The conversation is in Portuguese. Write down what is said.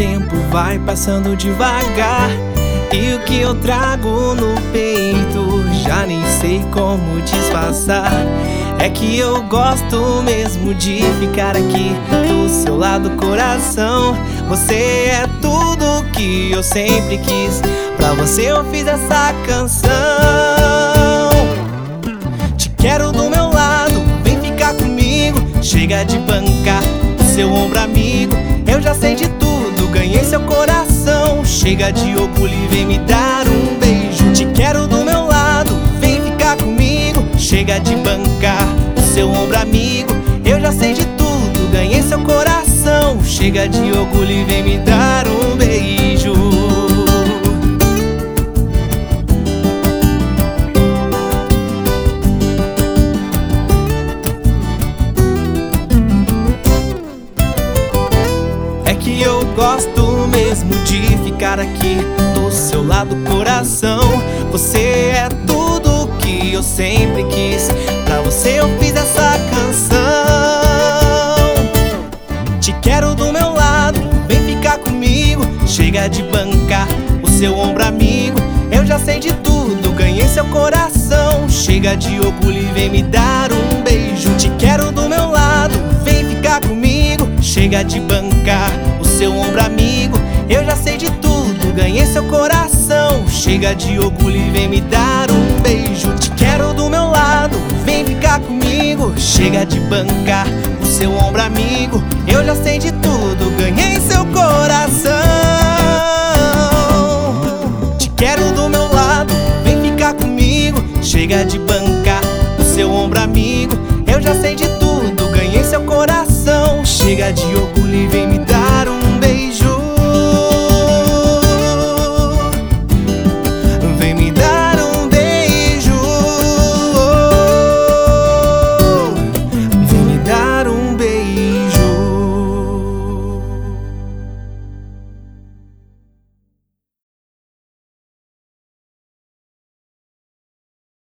tempo vai passando devagar. E o que eu trago no peito já nem sei como disfarçar. É que eu gosto mesmo de ficar aqui do seu lado, coração. Você é tudo que eu sempre quis. Pra você eu fiz essa canção. Te quero do meu lado, vem ficar comigo. Chega de bancar Chega de orgulho e vem me dar um beijo. Te quero do meu lado, vem ficar comigo. Chega de bancar o seu ombro amigo. Eu já sei de tudo, ganhei seu coração. Chega de orgulho e vem me dar um beijo. Gosto mesmo de ficar aqui do seu lado, coração. Você é tudo que eu sempre quis. Pra você eu fiz essa canção. Te quero do meu lado, vem ficar comigo. Chega de bancar o seu ombro amigo. Eu já sei de tudo, ganhei seu coração. Chega de orgulho e vem me dar um beijo. Te quero do meu lado, vem ficar comigo. Chega de bancar seu ombro amigo. Eu já sei de tudo, ganhei seu coração. Chega de orgulho e vem me dar um beijo. Te quero do meu lado, vem ficar comigo. Chega de bancar o seu ombro amigo. Eu já sei de tudo, ganhei seu coração. Te quero do meu lado, vem ficar comigo. Chega de bancar o seu ombro amigo. Eu já sei de tudo, ganhei seu coração. Chega de orgulho e vem